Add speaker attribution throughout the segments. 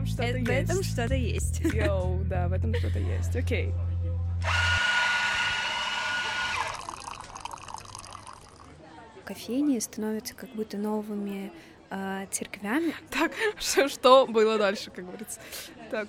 Speaker 1: этом что-то есть.
Speaker 2: В этом что-то есть.
Speaker 1: Йоу, да, в этом что-то есть. Окей.
Speaker 2: Кофейни становятся как будто новыми э, церквями.
Speaker 1: Так, что, что было дальше, как говорится? Так.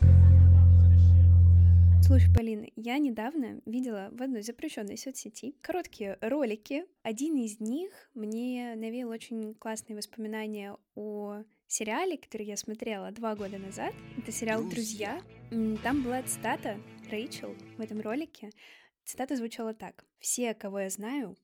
Speaker 2: Слушай, Полина, я недавно видела в одной запрещенной соцсети короткие ролики. Один из них мне навеял очень классные воспоминания о сериале, который я смотрела два года назад. Это сериал «Друзья». Там была цитата Рэйчел в этом ролике. Цитата звучала так. «Все, кого я знаю,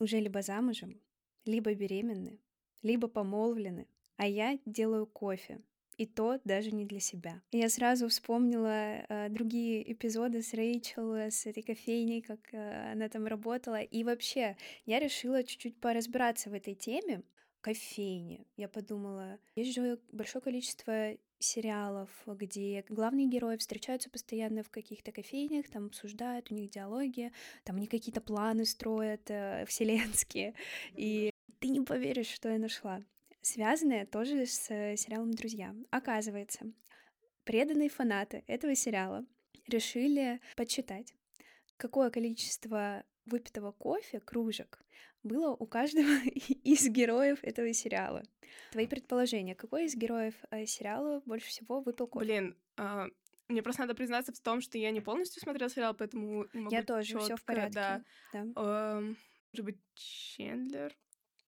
Speaker 2: уже либо замужем, либо беременны, либо помолвлены, а я делаю кофе, и то даже не для себя. Я сразу вспомнила э, другие эпизоды с Рэйчел, с этой кофейней, как э, она там работала. И вообще, я решила чуть-чуть поразбираться в этой теме. Кофейни. Я подумала, есть же большое количество сериалов, где главные герои встречаются постоянно в каких-то кофейнях, там обсуждают, у них диалоги, там они какие-то планы строят э, вселенские. И ты не поверишь, что я нашла. Связанное тоже с э, сериалом «Друзья». Оказывается, преданные фанаты этого сериала решили подсчитать, какое количество выпитого кофе, кружек, было у каждого из героев этого сериала. Твои предположения, какой из героев э, сериала больше всего выпил кофе?
Speaker 1: Блин, а, мне просто надо признаться в том, что я не полностью смотрела сериал, поэтому не могу
Speaker 2: Я тоже, все в порядке.
Speaker 1: Да.
Speaker 2: да.
Speaker 1: Эм, может быть, Чендлер?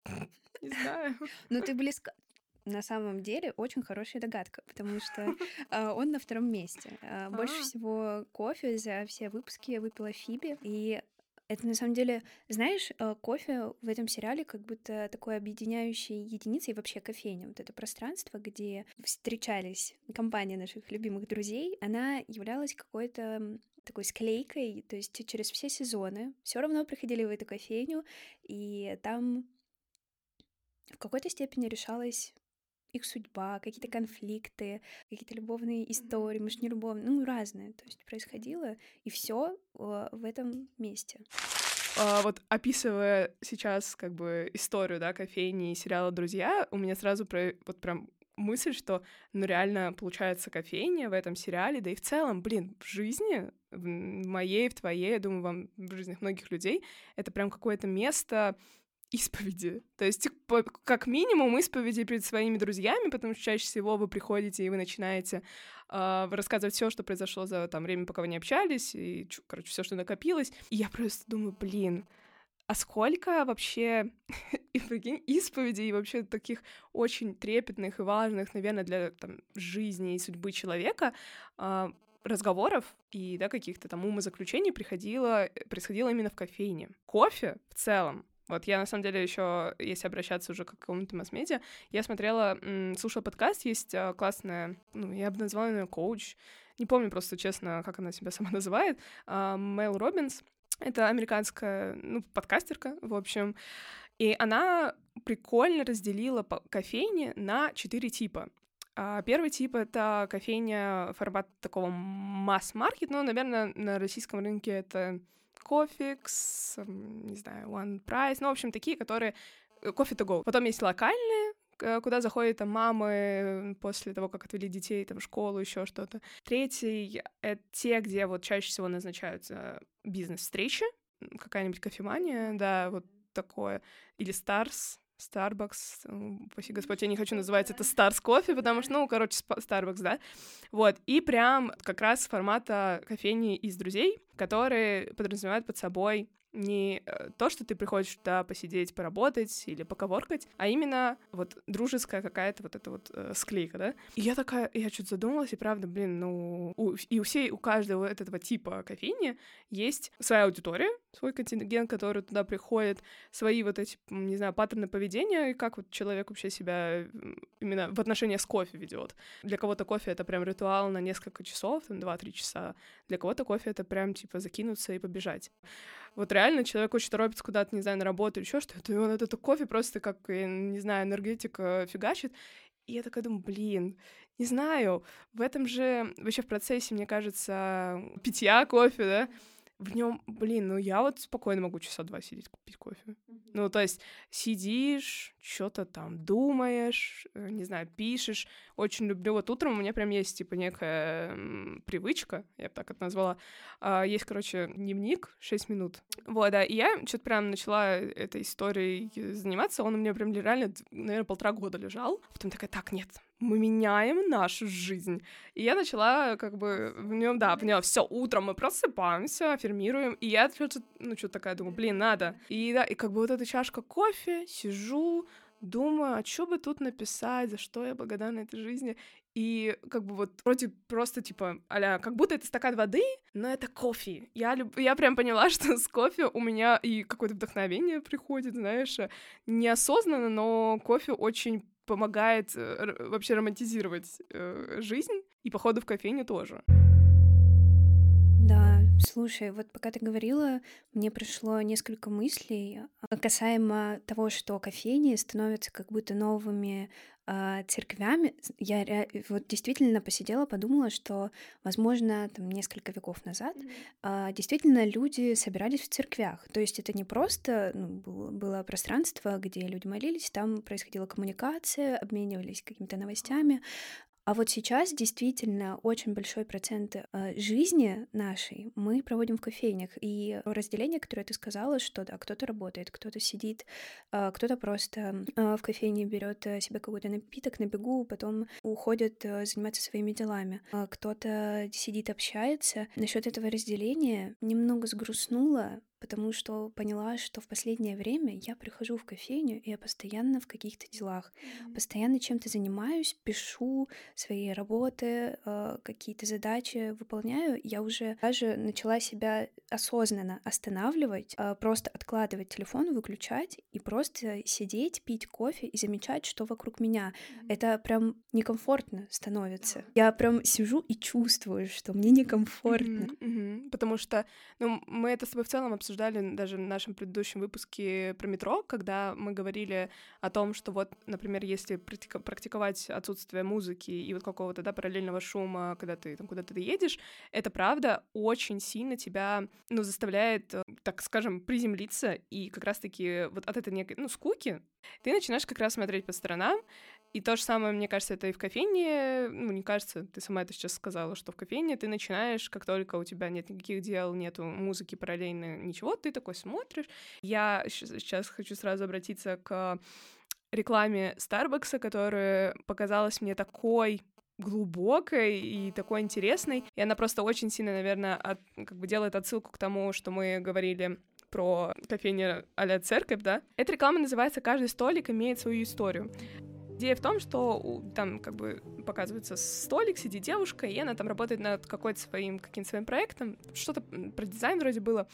Speaker 1: Не знаю.
Speaker 2: Ну, ты близко. На самом деле очень хорошая догадка, потому что э, он на втором месте. Э, больше а. всего кофе за все выпуски выпила Фиби, и это на самом деле, знаешь, э, кофе в этом сериале как будто такой объединяющей единицей вообще кофейня. Вот это пространство, где встречались компания наших любимых друзей, она являлась какой-то такой склейкой, то есть через все сезоны все равно приходили в эту кофейню, и там в какой-то степени решалась их судьба, какие-то конфликты, какие-то любовные истории, может, не любовные, ну, разные. То есть происходило, и все в этом месте.
Speaker 1: А, вот описывая сейчас как бы историю, да, кофейни и сериала «Друзья», у меня сразу про, вот прям мысль, что, ну, реально получается кофейня в этом сериале, да и в целом, блин, в жизни, в моей, в твоей, я думаю, вам в жизнях многих людей, это прям какое-то место, исповеди. То есть, типа, как минимум, исповеди перед своими друзьями, потому что чаще всего вы приходите и вы начинаете э, рассказывать все, что произошло за там время, пока вы не общались, и, короче, все, что накопилось. И я просто думаю, блин, а сколько вообще и исповедей и вообще таких очень трепетных и важных, наверное, для там, жизни и судьбы человека э, разговоров и да, каких-то там умозаключений приходило, происходило именно в кофейне. Кофе в целом вот я, на самом деле, еще, если обращаться уже к какому-то масс-медиа, я смотрела, слушала подкаст, есть а, классная, ну, я бы назвала ее коуч, не помню просто, честно, как она себя сама называет, Мэл Робинс, это американская, ну, подкастерка, в общем, и она прикольно разделила кофейни на четыре типа. А, первый тип — это кофейня формат такого масс-маркет, ну, наверное, на российском рынке это Кофикс, не знаю, One Price, ну, в общем, такие, которые кофе to go. Потом есть локальные, куда заходят там мамы после того, как отвели детей там, в школу, еще что-то. Третий — это те, где вот чаще всего назначаются бизнес-встречи, какая-нибудь кофемания, да, вот такое, или Stars, Starbucks, спаси Господь, я не хочу называть это Stars кофе, потому что, ну, короче, Starbucks, да, вот, и прям как раз формата кофейни из друзей, которые подразумевают под собой не э, то, что ты приходишь туда посидеть, поработать или поковоркать, а именно вот дружеская какая-то вот эта вот э, склейка, да. И я такая, я чуть задумалась, и правда, блин, ну, у, и у всей, у каждого этого типа кофейни есть своя аудитория, свой контингент, который туда приходит, свои вот эти, не знаю, паттерны поведения, и как вот человек вообще себя именно в отношениях с кофе ведет. Для кого-то кофе — это прям ритуал на несколько часов, там, 2-3 часа. Для кого-то кофе — это прям, типа, закинуться и побежать. Вот реально человек очень торопится куда-то, не знаю, на работу или еще что-то, и он этот кофе просто как, не знаю, энергетика фигачит. И я такая думаю, блин, не знаю, в этом же вообще в процессе, мне кажется, питья кофе, да, в нем, блин, ну я вот спокойно могу часа два сидеть пить кофе. Ну, то есть сидишь, что-то там думаешь, э, не знаю, пишешь. Очень люблю. Вот утром у меня прям есть, типа, некая привычка, я бы так это назвала. А, есть, короче, дневник 6 минут. Вот, да, и я что-то прям начала этой историей заниматься. Он у меня прям реально, наверное, полтора года лежал. Потом такая, так, нет, мы меняем нашу жизнь. И я начала как бы в нем, да, поняла, все, утром мы просыпаемся, аффирмируем, и я что-то, ну, что такая, думаю, блин, надо. И да, и как бы вот эта чашка кофе, сижу, думаю, а что бы тут написать, за что я благодарна этой жизни. И как бы вот вроде просто типа, аля, как будто это стакан воды, но это кофе. Я, люб... я прям поняла, что с кофе у меня и какое-то вдохновение приходит, знаешь, неосознанно, но кофе очень помогает э, вообще романтизировать э, жизнь, и походу в кофейню тоже.
Speaker 2: Да, слушай, вот пока ты говорила, мне пришло несколько мыслей а, касаемо того, что кофейни становятся как будто новыми церквями. Я вот действительно посидела, подумала, что, возможно, там несколько веков назад mm-hmm. действительно люди собирались в церквях. То есть это не просто ну, было, было пространство, где люди молились, там происходила коммуникация, обменивались какими-то новостями, а вот сейчас действительно очень большой процент э, жизни нашей мы проводим в кофейнях. И разделение, которое ты сказала, что да, кто-то работает, кто-то сидит, э, кто-то просто э, в кофейне берет себе какой-то напиток на бегу, потом уходит заниматься своими делами. Кто-то сидит, общается. Насчет этого разделения немного сгрустнула, потому что поняла, что в последнее время я прихожу в кофейню, и я постоянно в каких-то делах, mm-hmm. постоянно чем-то занимаюсь, пишу свои работы, э, какие-то задачи выполняю. Я уже даже начала себя осознанно останавливать, э, просто откладывать телефон, выключать и просто сидеть, пить кофе и замечать, что вокруг меня. Mm-hmm. Это прям некомфортно становится. Я прям сижу и чувствую, что мне некомфортно.
Speaker 1: Mm-hmm. Mm-hmm. Потому что ну, мы это с тобой в целом обсуждали обсуждали даже в нашем предыдущем выпуске про метро, когда мы говорили о том, что вот, например, если практиковать отсутствие музыки и вот какого-то, да, параллельного шума, когда ты там куда-то едешь, это правда очень сильно тебя, ну, заставляет, э, так скажем, приземлиться, и как раз-таки вот от этой некой, ну, скуки ты начинаешь как раз смотреть по сторонам, и то же самое, мне кажется, это и в кофейне, ну, не кажется, ты сама это сейчас сказала, что в кофейне ты начинаешь, как только у тебя нет никаких дел, нету музыки параллельно, ничего, ты такой смотришь. Я сейчас хочу сразу обратиться к рекламе Старбакса, которая показалась мне такой глубокой и такой интересной. И она просто очень сильно, наверное, от, как бы делает отсылку к тому, что мы говорили про кофейню а церковь, да? Эта реклама называется «Каждый столик имеет свою историю». Идея в том, что там как бы показывается столик, сидит девушка, и она там работает над какой-то своим, каким-то своим проектом, что-то про дизайн вроде было,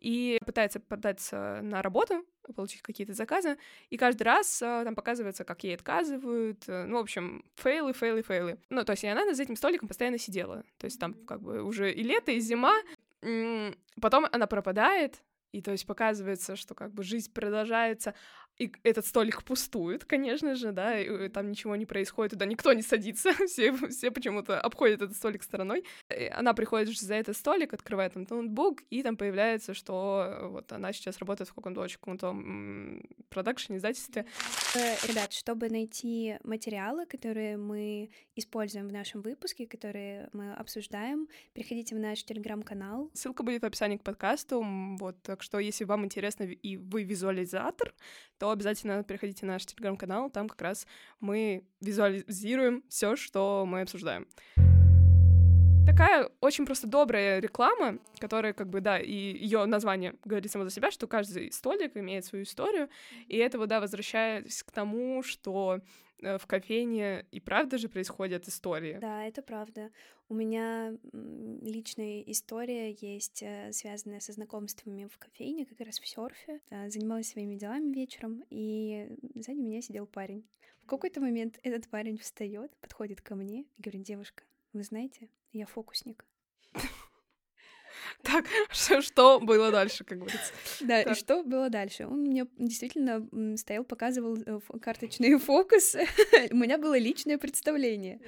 Speaker 1: и пытается податься на работу, получить какие-то заказы, и каждый раз а, там показывается, как ей отказывают, э, ну, в общем, фейлы, фейлы, фейлы. Ну, то есть и она за этим столиком постоянно сидела, то есть там как бы уже и лето, и зима, потом она пропадает, и то есть показывается, что как бы жизнь продолжается, и этот столик пустует, конечно же, да, и там ничего не происходит, туда никто не садится, все, все почему-то обходят этот столик стороной. И она приходит за этот столик, открывает там ноутбук, и там появляется, что вот она сейчас работает в каком-то очень каком-то продакшене, издательстве.
Speaker 2: Э, ребят, чтобы найти материалы, которые мы используем в нашем выпуске, которые мы обсуждаем, переходите в наш телеграм-канал.
Speaker 1: Ссылка будет в описании к подкасту, вот, так что если вам интересно и вы визуализатор, то обязательно приходите на наш телеграм-канал, там как раз мы визуализируем все, что мы обсуждаем. Такая очень просто добрая реклама, которая как бы, да, и ее название говорит само за себя, что каждый столик имеет свою историю, и это, вот, да, возвращаясь к тому, что Э, в кофейне и правда же происходят истории.
Speaker 2: Да, это правда. У меня личная история есть, э, связанная со знакомствами в кофейне, как раз в серфе. Занималась своими делами вечером, и сзади меня сидел парень. В какой-то момент этот парень встает, подходит ко мне и говорит, девушка, вы знаете, я фокусник.
Speaker 1: Так, что было дальше, как говорится?
Speaker 2: Да, и что было дальше? Он мне действительно стоял, показывал э, карточные фокусы. У меня было личное представление.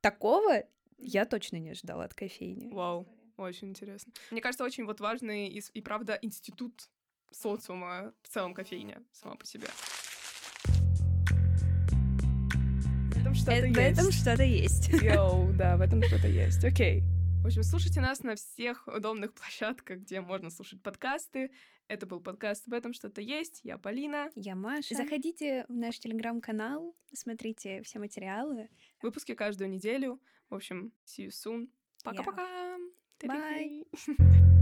Speaker 2: Такого я точно не ожидала от кофейни.
Speaker 1: Вау. Очень интересно. Мне кажется, очень вот важный и, и правда институт социума в целом кофейня сама по себе. Этом что-то
Speaker 2: Э,
Speaker 1: есть.
Speaker 2: В этом что-то есть.
Speaker 1: Йоу, да, в этом что-то есть. Окей. В общем, слушайте нас на всех удобных площадках, где можно слушать подкасты. Это был подкаст «В этом что-то есть». Я Полина.
Speaker 2: Я Маша. Заходите в наш телеграм-канал, смотрите все материалы.
Speaker 1: Выпуски каждую неделю. В общем, see you soon. Пока-пока.
Speaker 2: Bye.
Speaker 1: Ты-ты-ты.